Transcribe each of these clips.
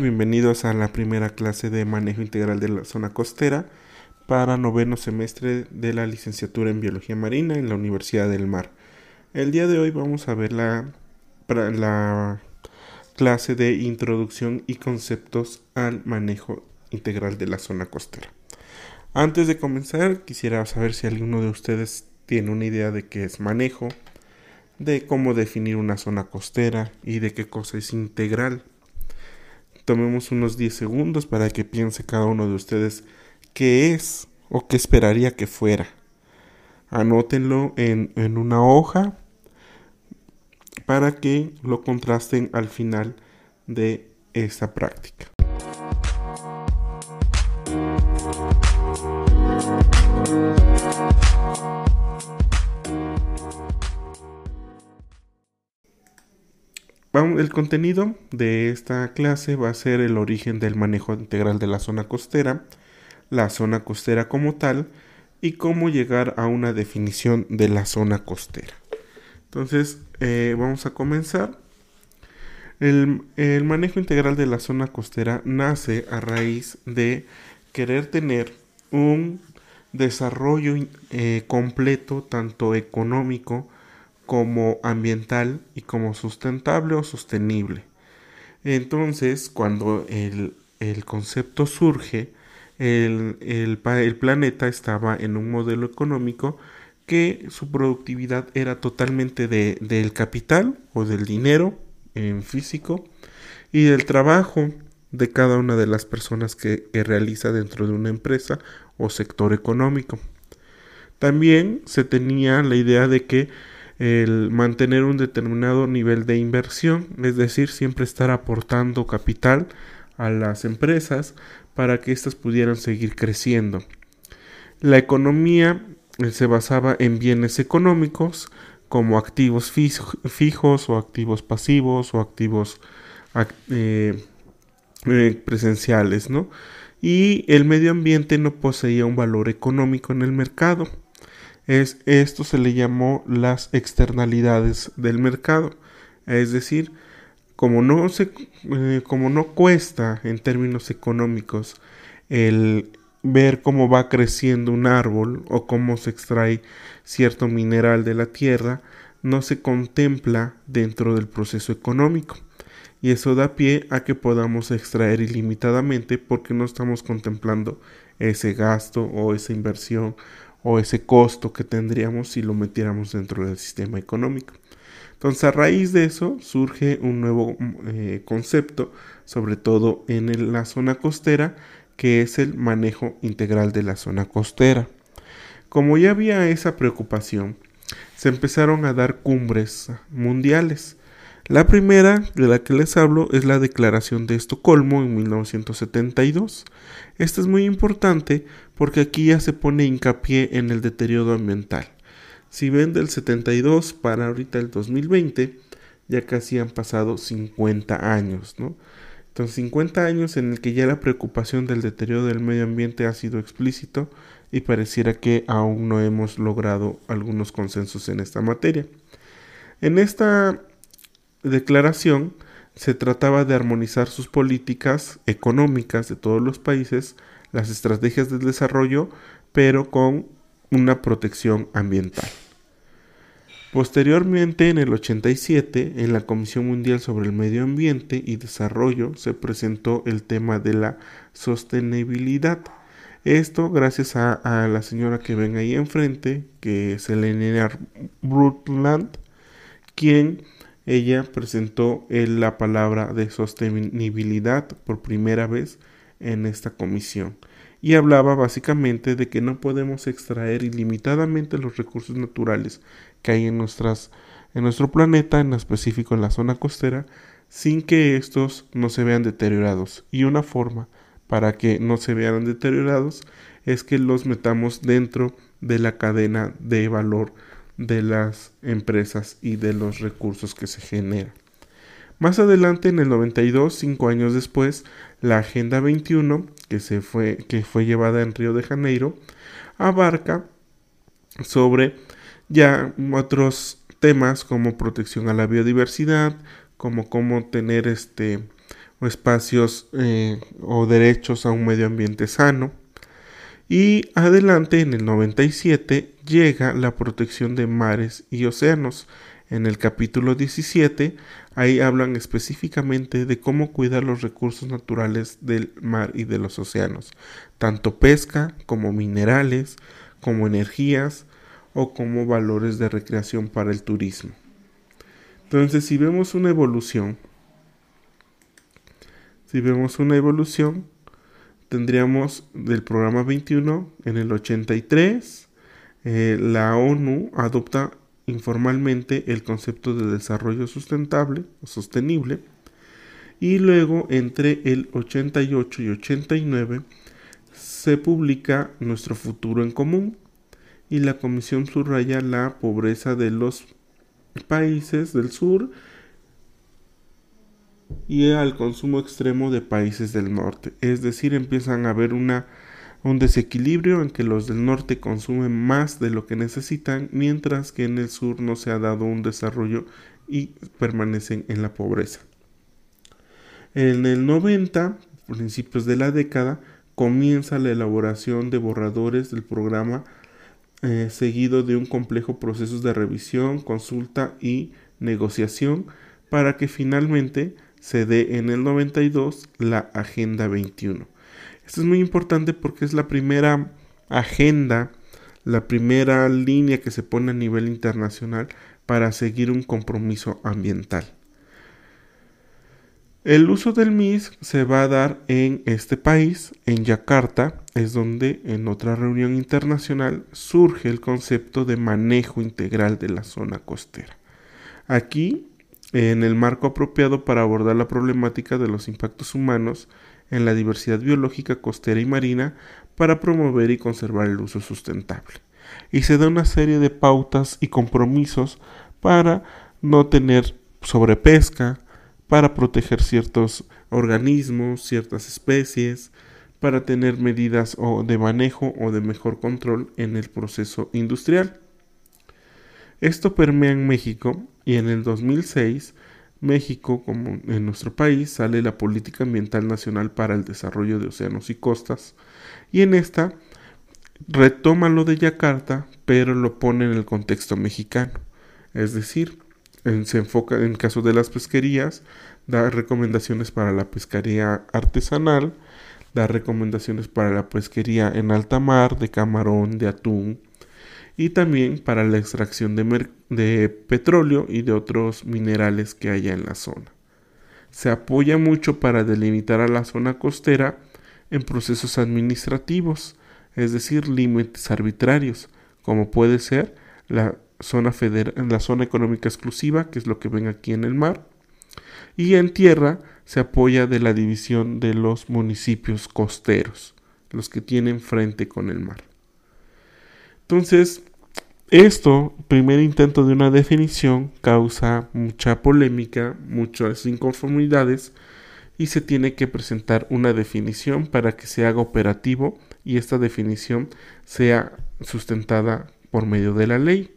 Bienvenidos a la primera clase de manejo integral de la zona costera para noveno semestre de la licenciatura en Biología Marina en la Universidad del Mar. El día de hoy vamos a ver la, la clase de introducción y conceptos al manejo integral de la zona costera. Antes de comenzar, quisiera saber si alguno de ustedes tiene una idea de qué es manejo, de cómo definir una zona costera y de qué cosa es integral. Tomemos unos 10 segundos para que piense cada uno de ustedes qué es o qué esperaría que fuera. Anótenlo en, en una hoja para que lo contrasten al final de esta práctica. El contenido de esta clase va a ser el origen del manejo integral de la zona costera, la zona costera como tal y cómo llegar a una definición de la zona costera. Entonces, eh, vamos a comenzar. El, manejo integral de la zona costera nace a raíz de querer tener un desarrollo eh, completo, tanto económico, como ambiental y como sustentable o sostenible. Entonces, cuando el, concepto surge, el, el, planeta estaba en un modelo económico que su productividad era totalmente de, del capital o del dinero en físico y del trabajo de cada una de las personas que realiza dentro de una empresa o sector económico. También se tenía la idea de que el mantener un determinado nivel de inversión, es decir, siempre estar aportando capital a las empresas para que éstas pudieran seguir creciendo. La economía eh, se basaba en bienes económicos como activos fijos o activos pasivos o activos eh, eh, presenciales, ¿no? Y el medio ambiente no poseía un valor económico en el mercado es esto se le llamó las externalidades del mercado, es decir, como no se eh, como no cuesta en términos económicos el ver cómo va creciendo un árbol o cómo se extrae cierto mineral de la tierra, no se contempla dentro del proceso económico. Y eso da pie a que podamos extraer ilimitadamente porque no estamos contemplando ese gasto o esa inversión o ese costo que tendríamos si lo metiéramos dentro del sistema económico. Entonces a raíz de eso surge un nuevo eh, concepto, sobre todo en la zona costera, que es el manejo integral de la zona costera. Como ya había esa preocupación, se empezaron a dar cumbres mundiales la primera de la que les hablo es la Declaración de Estocolmo en 1972. Esta es muy importante porque aquí ya se pone hincapié en el deterioro ambiental. Si ven del 72 para ahorita el 2020, ya casi han pasado 50 años, ¿no? Entonces 50 años en el que ya la preocupación del deterioro del medio ambiente ha sido explícito y pareciera que aún no hemos logrado algunos consensos en esta materia. En esta declaración se trataba de armonizar sus políticas económicas de todos los países, las estrategias de desarrollo, pero con una protección ambiental. Posteriormente, en el 87, en la Comisión Mundial sobre el Medio Ambiente y Desarrollo se presentó el tema de la sostenibilidad. Esto gracias a, la señora que ven ahí enfrente, que es Elena Brundtland, quien ella presentó la palabra de sostenibilidad por primera vez en esta comisión y hablaba básicamente de que no podemos extraer ilimitadamente los recursos naturales que hay en, nuestras, en nuestro planeta, en específico en la zona costera, sin que estos no se vean deteriorados. Y una forma para que no se vean deteriorados es que los metamos dentro de la cadena de valor de las empresas y de los recursos que se generan. Más adelante, en el 92, cinco años después, la Agenda 21, que, se fue, que fue llevada en Río de Janeiro, abarca sobre ya otros temas como protección a la biodiversidad, como cómo tener este, espacios eh, o derechos a un medio ambiente sano. Y adelante, en el 97, llega la protección de mares y océanos. En el capítulo 17, ahí hablan específicamente de cómo cuidar los recursos naturales del mar y de los océanos, tanto pesca como minerales, como energías o como valores de recreación para el turismo. Entonces, si vemos una evolución, si vemos una evolución, tendríamos del programa 21 en el 83, eh, la ONU adopta informalmente el concepto de desarrollo sustentable sostenible y luego entre el 88 y 89 se publica Nuestro futuro en común y la comisión subraya la pobreza de los países del sur y al consumo extremo de países del norte. Es decir, empiezan a haber una, un desequilibrio en que los del norte consumen más de lo que necesitan, mientras que en el sur no se ha dado un desarrollo y permanecen en la pobreza. En el 90, principios de la década, comienza la elaboración de borradores del programa eh, seguido de un complejo proceso de revisión, consulta y negociación para que finalmente se dé en el 92 la Agenda 21. Esto es muy importante porque es la primera agenda, la primera línea que se pone a nivel internacional para seguir un compromiso ambiental. El uso del MIS se va a dar en este país, en Yakarta, es donde en otra reunión internacional surge el concepto de manejo integral de la zona costera. Aquí en el marco apropiado para abordar la problemática de los impactos humanos en la diversidad biológica costera y marina para promover y conservar el uso sustentable. Y se da una serie de pautas y compromisos para no tener sobrepesca, para proteger ciertos organismos, ciertas especies, para tener medidas de manejo o de mejor control en el proceso industrial. Esto permea en México y en el 2006 México, como en nuestro país, sale la Política Ambiental Nacional para el Desarrollo de Océanos y Costas y en esta retoma lo de Yakarta, pero lo pone en el contexto mexicano. Es decir, se enfoca en el caso de las pesquerías, da recomendaciones para la pesquería artesanal, da recomendaciones para la pesquería en alta mar, de camarón, de atún, y también para la extracción de, petróleo y de otros minerales que haya en la zona. Se apoya mucho para delimitar a la zona costera en procesos administrativos, es decir, límites arbitrarios, como puede ser la zona, la zona económica exclusiva, que es lo que ven aquí en el mar, y en tierra se apoya de la división de los municipios costeros, los que tienen frente con el mar. Entonces, esto, primer intento de una definición, causa mucha polémica, muchas inconformidades y se tiene que presentar una definición para que se haga operativo y esta definición sea sustentada por medio de la ley.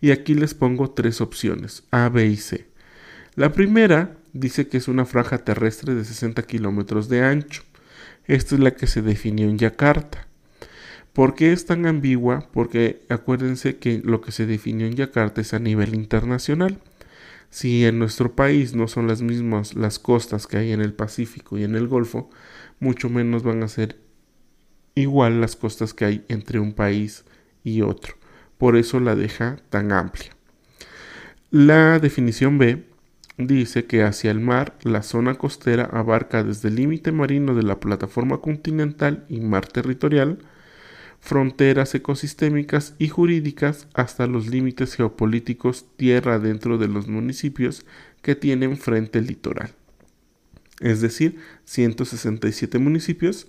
Y aquí les pongo tres opciones, A, B y C. La primera dice que es una franja terrestre de 60 kilómetros de ancho. Esta es la que se definió en Yakarta. ¿Por qué es tan ambigua? Porque acuérdense que lo que se definió en Yakarta es a nivel internacional. Si en nuestro país no son las mismas las costas que hay en el Pacífico y en el Golfo, mucho menos van a ser igual las costas que hay entre un país y otro. Por eso la deja tan amplia. La definición B dice que hacia el mar la zona costera abarca desde el límite marino de la plataforma continental y mar territorial, fronteras ecosistémicas y jurídicas hasta los límites geopolíticos tierra dentro de los municipios que tienen frente litoral. Es decir, 167 municipios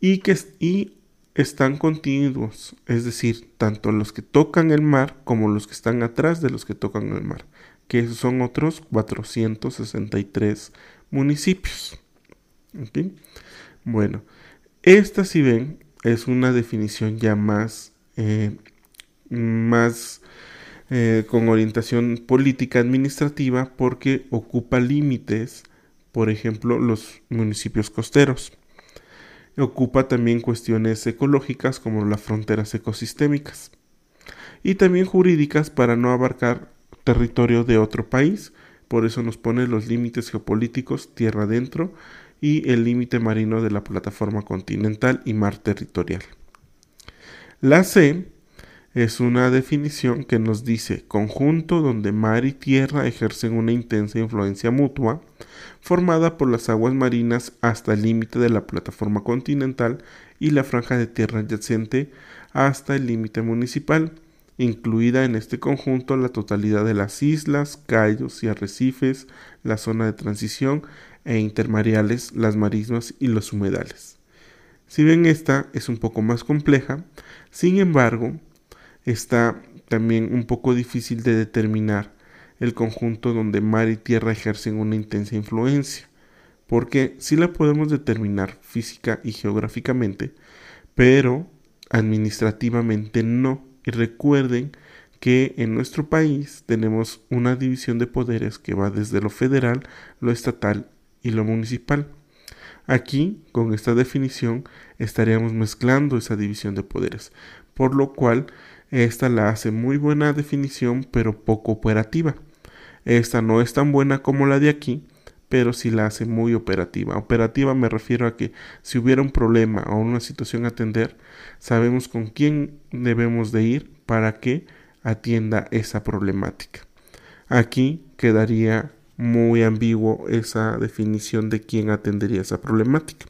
y que y están continuos, es decir, tanto los que tocan el mar como los que están atrás de los que tocan el mar, que son otros 463 municipios. Bueno, esta si ven es una definición ya más, eh, más eh, con orientación política administrativa porque ocupa límites por ejemplo los municipios costeros. Ocupa también cuestiones ecológicas como las fronteras ecosistémicas y también jurídicas para no abarcar territorio de otro país, por eso nos pone los límites geopolíticos tierra adentro y el límite marino de la plataforma continental y mar territorial. La C es una definición que nos dice conjunto donde mar y tierra ejercen una intensa influencia mutua, formada por las aguas marinas hasta el límite de la plataforma continental y la franja de tierra adyacente hasta el límite municipal, incluida en este conjunto la totalidad de las islas, cayos y arrecifes, la zona de transición e intermareales, las marismas y los humedales. Si bien esta es un poco más compleja, sin embargo, está también un poco difícil de determinar el conjunto donde mar y tierra ejercen una intensa influencia, porque sí la podemos determinar física y geográficamente, pero administrativamente no. Y recuerden que en nuestro país tenemos una división de poderes que va desde lo federal, lo estatal y lo municipal. Aquí, con esta definición, estaríamos mezclando esa división de poderes, por lo cual esta la hace muy buena definición, pero poco operativa. Esta no es tan buena como la de aquí, pero sí la hace muy operativa. Operativa me refiero a que si hubiera un problema o una situación a atender, sabemos con quién debemos de ir para que atienda esa problemática. Aquí quedaría muy ambiguo esa definición de quién atendería esa problemática.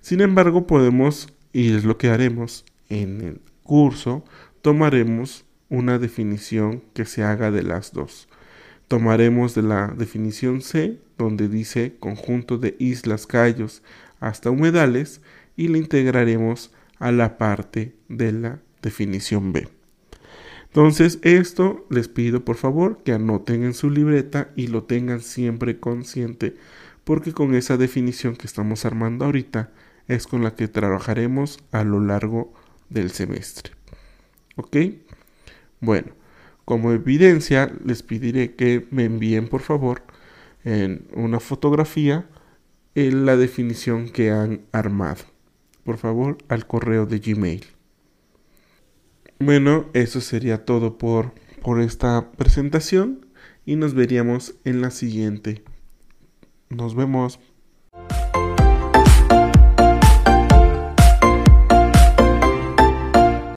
Sin embargo, podemos, y es lo que haremos en el curso, tomaremos una definición que se haga de las dos. Tomaremos de la definición C, donde dice conjunto de islas, callos hasta humedales, y la integraremos a la parte de la definición B. Entonces, esto les pido por favor que anoten en su libreta y lo tengan siempre consciente, porque con esa definición que estamos armando ahorita es con la que trabajaremos a lo largo del semestre. ¿Ok? Bueno, como evidencia les pediré que me envíen por favor en una fotografía en la definición que han armado. Por favor, al correo de Gmail. Bueno, eso sería todo por, por esta presentación y nos veríamos en la siguiente. Nos vemos.